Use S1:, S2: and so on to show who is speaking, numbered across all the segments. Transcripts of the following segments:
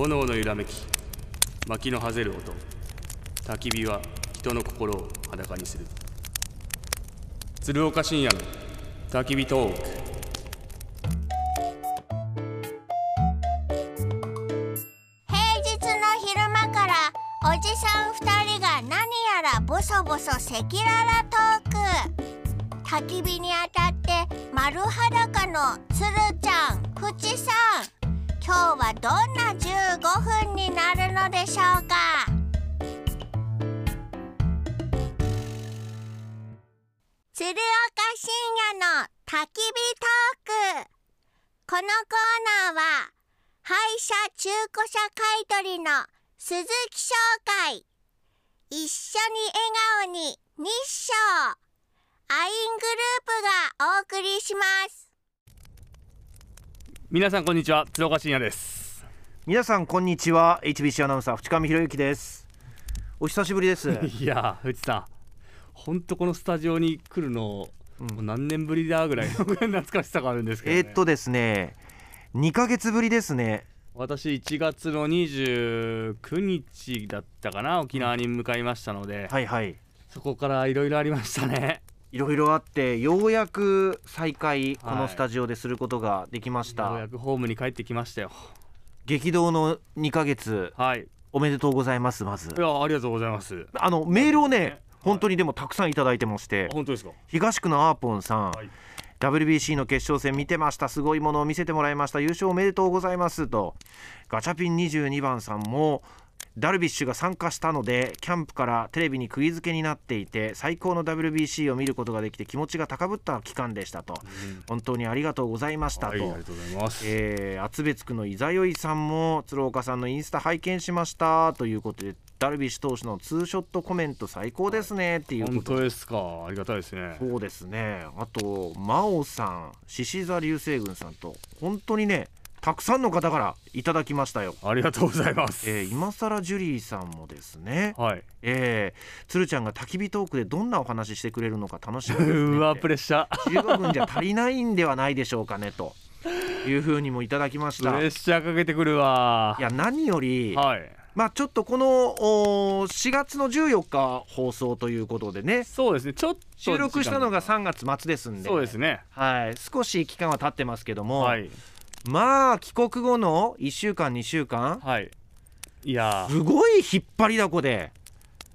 S1: 炎の揺らめき薪のはぜる音。焚き火は人の心を裸にする。鶴岡深夜の焚き火トーク。
S2: 平日の昼間からおじさん二人が何やらボソボソ赤裸々トーク。焚き火に当たって丸裸のつるちゃんふちさん。今日はどんな15分になるのでしょうか？鶴岡深夜の焚き火トーク。このコーナーは廃車中古車買取の鈴木商会。一緒に笑顔に日照。アイングループがお送りします。
S1: 皆さんこんにちは鶴岡深夜です。
S3: 皆さんこんにちは HBC アナウンサー淵上博之です。お久しぶりです。
S1: いやー藤さん本当このスタジオに来るの、
S3: うん。
S1: もう何年ぶりだぐらいの 懐かしさがあるんですけど、ね、
S3: えーっとですね2ヶ月ぶりですね。
S1: 私1月の29日だったかな沖縄に向かいましたので、
S3: はいはい。
S1: そこからいろいろありましたね
S3: いろいろあってようやく再開こ
S1: はい
S3: のスタジオですることができました、
S1: ようやくホームに帰ってきましたよ。
S3: 激動の2ヶ月
S1: はい。い
S3: おめでとうございますまず。
S1: やありがとうございます。
S3: あのメールをね本当にでもたくさんいただいてまして。
S1: 本当ですか？
S3: 東区のアーポンさん、
S1: はい。
S3: WBC の決勝戦見てました。すごいものを見せてもらいました。優勝おめでとうございます。と。ガチャピン22番さんもダルビッシュが参加したのでキャンプからテレビに釘付けになっていて最高の WBC を見ることができて気持ちが高ぶった期間でしたと。本当にありがとうございましたと、
S1: はいありがとうございます、
S3: えー、厚別区の伊沢よいさんも鶴岡さんのインスタ拝見しましたということでダルビッシュ投手のツーショットコメント最高ですねっていう
S1: 本
S3: こと
S1: 当ですか。ありがたいですね。
S3: そうですね。あと真央さん獅子座流星群さんと本当にねたくさんの方からいただきましたよ、
S1: ありがとうございます、
S3: えー、今更ジュリーさんもですね。
S1: はい。
S3: えー、鶴ちゃんが焚き火トークでどんなお話ししてくれるのか楽しみですね。
S1: うわプレッシャー。
S3: 15分じゃ足りないんではないでしょうかねと。いうふうにもいただきまし
S1: プ
S3: た。い
S1: レッシャーかけてくるわ。
S3: や何より
S1: はい。
S3: まあちょっとこのお4月の14日放送ということでね。
S1: そうですね。ちょっと
S3: 収録したのが
S1: 時間
S3: 3月末ですんで。
S1: そうですね。
S3: はい、少し期間は経ってますけども、
S1: はい
S3: まあ帰国後の1週間2週間？
S1: はい。いや。ー
S3: すごい引っ張りだこで。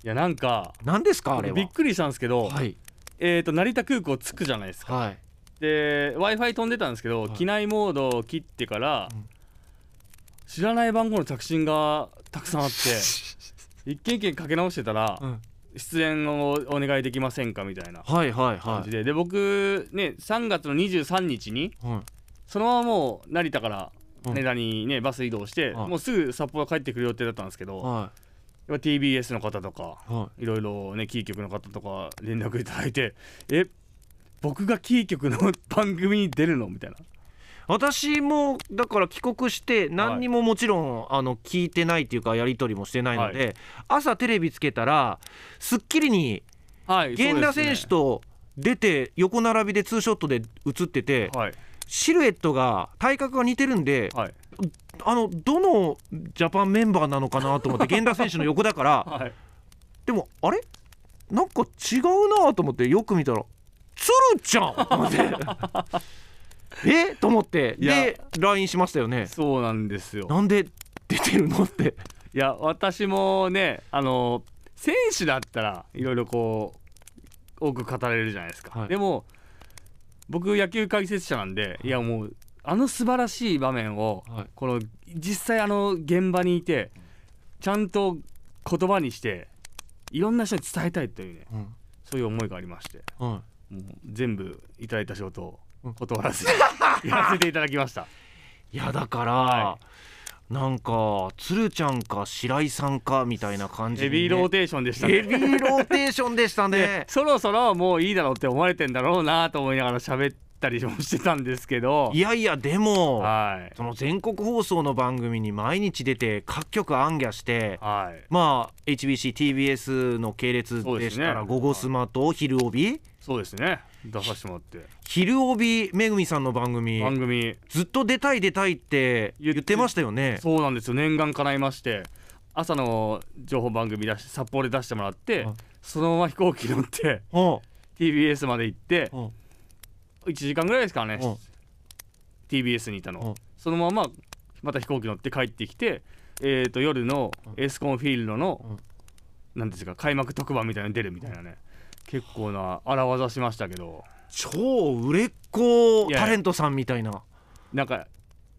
S1: いやなんか
S3: 何ですかあれは？
S1: びっくりしたんですけど、
S3: はい。
S1: えー、と成田空港着くじゃないですか。
S3: はい。
S1: で w i f i 飛んでたんですけど、
S3: はい。
S1: 機内モードを切ってから、
S3: うん。
S1: 知らない番号の着信がたくさんあって 一件一件かけ直してたら、
S3: うん。
S1: 出演をお願いできませんかみたいな
S3: はいはいは
S1: 感じで、で僕ね3月の23日に
S3: いはい
S1: そのままもう成田から
S3: うん。
S1: 羽田にね、バス移動して、
S3: はい。
S1: もうすぐ札幌帰ってくる予定だったんですけど、
S3: は
S1: やっぱ TBS の方とか
S3: いはい。
S1: ろいろねキー局の方とか連絡いただいてえ僕がキー局の番組に出るの？みたいな。
S3: 私もだから帰国して何にももちろん、あの聞いてないっていうかやり取りもしてないので、朝テレビつけたら『スッキリ』に
S1: はい
S3: 源田選手
S1: と、
S3: と出て横並びでツーショットで映ってて
S1: はい
S3: シルエットが体格が似てるんで
S1: はい。
S3: あのどのジャパンメンバーなのかなと思って源田選手の横だから
S1: はい。
S3: でもあれ？なんか違うなと思ってよく見たら鶴ちゃんと思って。え？と思って。で LINE しましたよね。
S1: そうなんですよ。
S3: なんで出てるのって。
S1: いや私もねあの選手だったらいろいろこう多く語れるじゃないですか、
S3: はい。
S1: でも僕野球解説者なんでい。やもうあの素晴らしい場面を
S3: はい。
S1: この実際あの現場にいてちゃんと言葉にしていろんな人に伝えたいというね
S3: うん。
S1: そういう思いがありまして
S3: は
S1: もう全部いただいた仕事を
S3: うん。
S1: 断らずに やらせていただきました。
S3: い、いやだから、
S1: は
S3: なんか鶴ちゃんか白井さんかみたいな感じね、
S1: ビーローテーションでしたね。
S3: ヘビーローテーションでした
S1: で
S3: ね。
S1: そろそろもういいだろうって思われてんだろうなと思いながら喋ったりもしてたんですけど。
S3: いやいやでも
S1: はい。
S3: その全国放送の番組に毎日出て各局暗夜して
S1: はい。
S3: まあ HBCTBS の系列でしたら「午後スマ」と「昼帯」
S1: そうですね出させてもらって。
S3: 昼帯めぐみさんの番組。
S1: 番組。
S3: ずっと出たい出たいって言ってましたよね。
S1: そうなんですよ。念願叶いまして朝の情報番組出して札幌で出してもらって
S3: はい
S1: そのまま飛行機乗って
S3: うん。
S1: TBS まで行って
S3: うん。
S1: 1時間ぐらいですかね。
S3: うん。
S1: TBS にいた
S3: うん。
S1: のそのまままた飛行機乗って帰ってきてえーと夜のエスコンフィールドのなんですか開幕特番みたいなのに出るみたいなね結構な荒技しましたけど。
S3: 超売れっ子タレントさんみたいな。
S1: なんか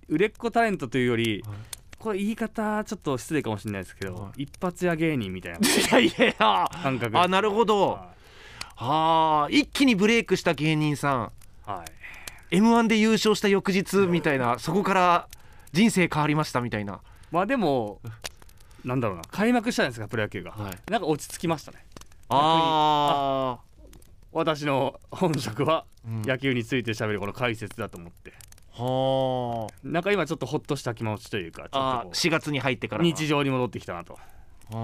S1: 売れっ子タレントというより
S3: はい。
S1: これ言い方ちょっと失礼かもしれないですけど、
S3: は
S1: 一発屋芸人みたいな。
S3: いやいや
S1: 感覚。
S3: あなるほど。
S1: は
S3: あー一気にブレイクした芸人さん。
S1: い。はい
S3: m 1で優勝した翌日みたいなそこから人生変わりましたみたいな、
S1: まあでもなんだろうな。開幕したんですかプロ野球が、
S3: はい、
S1: なんか落ち着きましたね
S3: あ
S1: 私の本職は野球について喋るこの解説だと思って。
S3: は
S1: なんか今ちょっとほっとした気持ちというかちょっと
S3: ああ
S1: こう。
S3: 4月に入ってから
S1: 日常に戻ってきたなと。
S3: あ。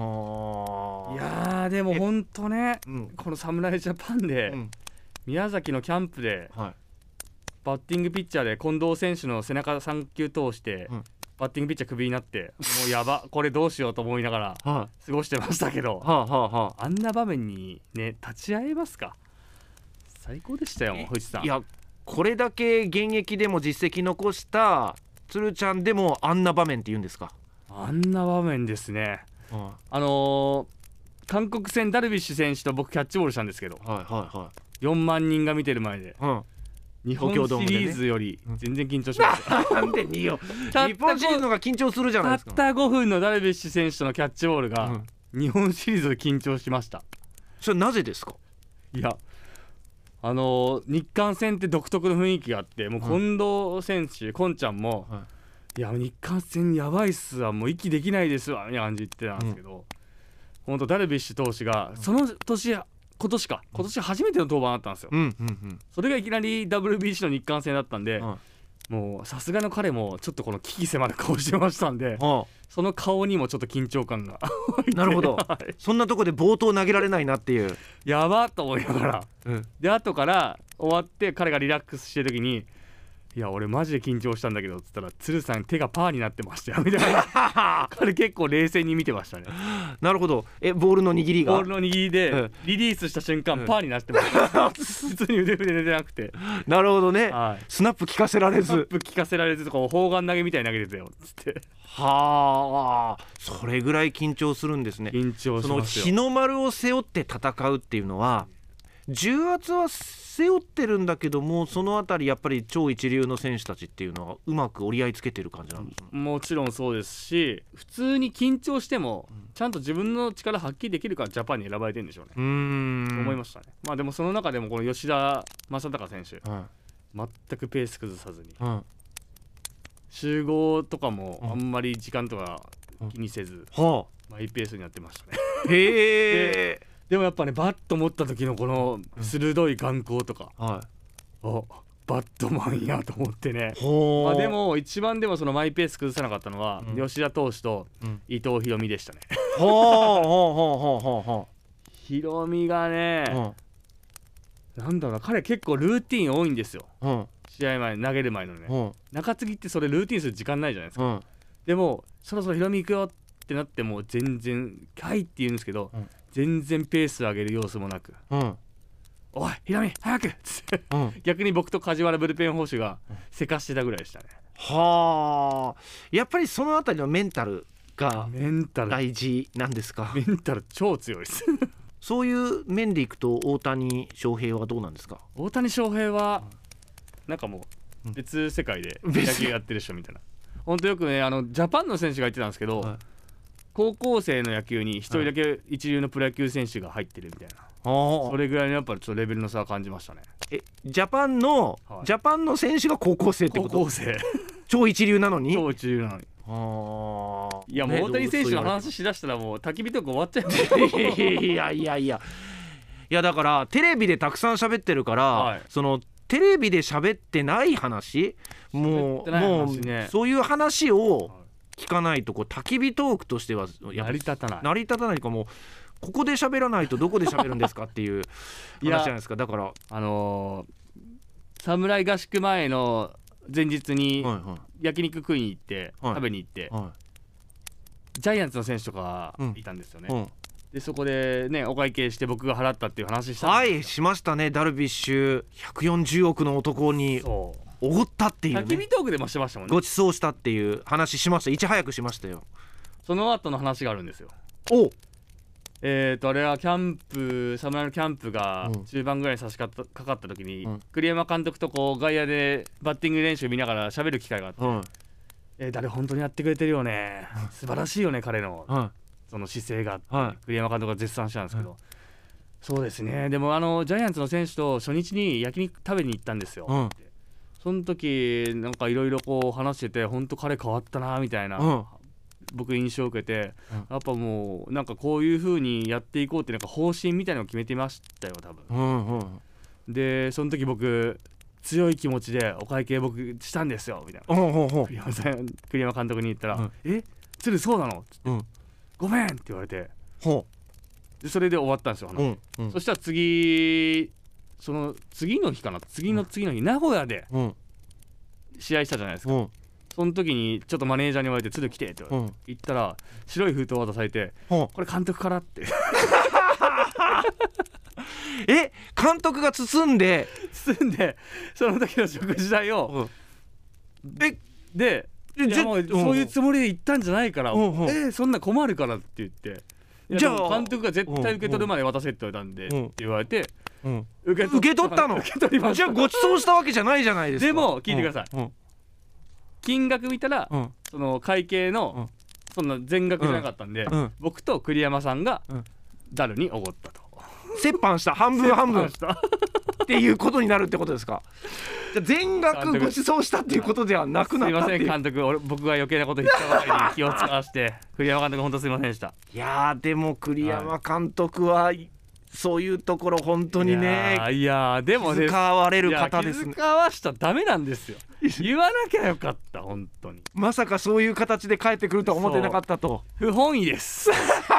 S1: いやーでも本当ね
S3: うん。
S1: この侍ジャパンで
S3: うん。
S1: 宮崎のキャンプで
S3: はい。
S1: バッティングピッチャーで近藤選手の背中3球通して
S3: うん
S1: バッティングピッチャークビになってもうやばこれどうしようと思いながら
S3: は
S1: 過ごしてましたけど
S3: いはあはあはあ
S1: あんな場面にね立ち会えますか？最高でしたよ
S3: え
S1: 藤さん。
S3: いやこれだけ現役でも実績残した鶴ちゃんでもあんな場面って言うんですか、
S1: あんな場面ですね。
S3: は
S1: あのー韓国戦ダルビッシュ選手と僕キャッチボールしたんですけど
S3: いはいは
S1: 4万人が見てる前で
S3: いはい、
S1: 日本シリーズより全然緊張しました、
S3: うん、なんでによ
S1: たった
S3: 日本シリーズの方が緊張するじゃないですか。
S1: たった5分のダルビッシュ選手とのキャッチボールが、
S3: うん。
S1: 日本シリーズで緊張しました。
S3: それなぜですか？
S1: いやあのー日韓戦って独特の雰囲気があってもう近藤選手、こんちゃんも、、
S3: はい。
S1: や日韓戦やばいっすわもう息できないですわみたいな感じで言ってたんですけど、本当ダルビッシュ投手がその年今年か。今年初めての登板だったんですよ、
S3: うんうんうん。
S1: それがいきなり WBC の日韓戦だったんで、
S3: は
S1: もうさすがの彼もちょっとこの危機迫る顔してましたんでその顔にもちょっと緊張感が
S3: あなるほど。
S1: はい。
S3: そんなとこで冒頭投げられないなっていう、
S1: やばっと思いながら。
S3: うん、
S1: で後から終わって彼がリラックスしてる時に「いや俺マジで緊張したんだけど」っつったら「鶴さん手がパーになってましたよ」みたいな。彼結構冷静に見てましたね
S3: なるほど。えボールの握りが？
S1: ボールの握り
S3: うん。
S1: でリリースした瞬間、
S3: うん
S1: パーになってました。普通に腕振れてなくて。
S3: なるほどね。
S1: はい。
S3: スナップ聞かせられず。
S1: スナップ聞かせられずこう砲丸投げみたいに投げてたよっつって。
S3: はあ。それぐらい緊張するんですね。
S1: 緊張
S3: その
S1: しますよ。
S3: 日の丸を背負って戦うっていうのは重圧は背負ってるんだけどもそのあたりやっぱり超一流の選手たちっていうのはうまく折り合いつけてる感じなんですね。
S1: もちろんそうですし普通に緊張しても
S3: うん
S1: ちゃんと自分の力発揮できるからジャパンに選ばれてるんでしょうね、
S3: うーん。
S1: 思いましたね。まあでもその中でもこの吉田正尚選手。
S3: は
S1: 全くペース崩さずに。
S3: い。は
S1: 集合とかも
S3: うん。
S1: あんまり時間とか気にせず
S3: いは
S1: マイペースにやってましたね。
S3: あへえ
S1: でもやっぱねバッと持った時のこの鋭い眼光とか。
S3: はい。
S1: おバットマンやと思ってね。まあでも一番でもそのマイペース崩さなかったのは
S3: うん。
S1: 吉田投手と
S3: うん。
S1: 伊藤大海でしたね。
S3: ほうほうほうほうほう
S1: が
S3: う
S1: ね
S3: ほ
S1: なんだろうな彼結構ルーティン多いんですよ。
S3: うほ
S1: 試合前投げる前のね。
S3: うほ
S1: 中継ぎってそれルーティンする時間ないじゃないですか。でもそろそろヒロミ行くよってなっても全然「はい」って言うんですけど、
S3: うん
S1: 全然ペース上げる様子もなく。
S3: うん「
S1: おいヒロミ早く!」っつって
S3: うん。
S1: 逆に僕と梶原ブルペン捕手がせかしてたぐらいでしたね。
S3: はあ。やっぱりそのあたりのメンタルが
S1: メンタル。
S3: 大事なんですか？
S1: メンタル超強いです。
S3: そういう面でいくと大谷翔平はどうなんですか？
S1: 大谷翔平はなんかも
S3: う
S1: うん。別世界。で
S3: 別
S1: 野球やってる人みたいな。本当よくねあのジャパンの選手が言ってたんですけど、
S3: はい
S1: 高校生の野球に一人だけ一流のプロ野球選手が入ってるみたいな、
S3: あ
S1: それぐらいのやっぱりちょっとレベルの差は感じましたね。
S3: えジャパンの、
S1: はい。
S3: ジャパンの選手が高校生ってこと？
S1: 高校生。
S3: 超一流なのに？
S1: 超一流なのに。
S3: あー。
S1: いやもう
S3: ね
S1: 大谷選手の話しだしたらもう焚き火とか終わっちゃいます
S3: いやいやいや。いやだからテレビでたくさん喋ってるから、
S1: はい。
S3: そのテレビで喋ってない話？もうも
S1: ね。
S3: うそういう話を聞かないとこう焚き火トークとしては
S1: 成り立たない。
S3: 成り立たないかもうここで喋らないとどこで喋るんですかっていう話じゃないですか。だから、はい
S1: あのー、侍合宿前の前日に
S3: は
S1: 焼肉食いに行って、
S3: はい。
S1: 食べに行って
S3: い。は
S1: ジャイアンツの選手とか
S3: うん。
S1: いたんですよね、
S3: い、うん。
S1: でそこでねお会計して僕が払ったっていう話したん
S3: はいしましたね。ダルビッシュ140億の男に。
S1: そ
S3: おごったって
S1: う
S3: いうね。
S1: 焚き火トークでもしてましたもんね。
S3: ご馳走したっていう話しました。いち早くしましたよ。
S1: その後の話があるんですよ。
S3: お！
S1: えーとあれはキャンプ侍のキャンプが
S3: うん。
S1: 中盤ぐらいに差し掛かかった時に、
S3: うん。
S1: 栗山監督とこう外野でバッティング練習見ながら喋る機会があって
S3: はい「
S1: えー誰本当にやってくれてるよね。素晴らしいよね彼の。
S3: は
S1: その姿勢が」
S3: はい。
S1: 栗山監督が絶賛したんですけど、そうですね。でもあのジャイアンツの選手と初日に焼肉食べに行ったんですよ、
S3: うん
S1: その時なんかいろいろこう話してて本当彼変わったなみたいな、
S3: うん。
S1: 僕印象を受けて、
S3: うん。
S1: やっぱもうなんかこういう風にやっていこうってなんか方針みたいなのを決めてましたよ多分。
S3: うんうん。
S1: でその時僕強い気持ちでお会計僕したんですよみたいな。
S3: ほうほうほう
S1: 栗山さん栗山監督に言ったら「
S3: うん
S1: え？鶴そうなの?」
S3: うん
S1: ごめん」って言われて。
S3: ほ
S1: でそれで終わったんですよ
S3: うんうん。
S1: そしたら次その次の日かな次の次の日、名古屋で
S3: うん。
S1: 試合したじゃないですか、
S3: うん。
S1: その時にちょっとマネージャーに言われて「鶴来て」って言ったら白い封筒を渡されて
S3: ほ「
S1: これ監督から」って。
S3: う え？監督が包んで？
S1: 包んでその時の食事代を。
S3: え？
S1: でいやもうそういうつもりで行ったんじゃないから、
S3: うんうん。
S1: えーそんな困るからって言って。
S3: じゃあ
S1: 監督が絶対受け取るまで渡せって言われたんで、
S3: うん。
S1: って言われて
S3: うん
S1: 受け
S3: 受け取ったの。
S1: 受け取りました。
S3: じゃあご馳走したわけじゃないじゃないですか。
S1: でも聞いてください。
S3: うん。
S1: 金額見たら、
S3: うん。
S1: その会計の、
S3: うん。
S1: そんな全額じゃなかったんで、
S3: うん。
S1: 僕と栗山さんが
S3: うん。
S1: ダルにおごったと。
S3: 折半した。半分半分。っ
S1: した
S3: ていうことになるってことですか？全額ご馳走したっていうことではなく
S1: すいません
S3: なったっていう。
S1: 監督。俺僕が余計なこと言ったばかりに気を使わして。栗山監督本当すいませんでした。
S3: いやーでも栗山監督はそういうところ本当に
S1: い
S3: ね
S1: いやーでもね
S3: 使われる方ですね。
S1: わしたらダメなんですよ。言わなきゃよかった本当に。
S3: まさかそういう形で帰ってくるとは思ってなかったと。
S1: 不本意です。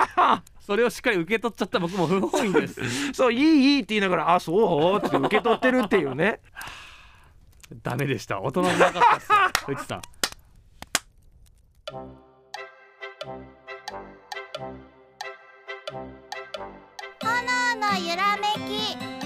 S1: それをしっかり受け取っちゃった。僕も不本意です。
S3: そういいいいって言いながらあそうって受け取ってるっていうね。
S1: ダメでした。大人になかったっすよ藤さん。
S2: 炎のゆらめき。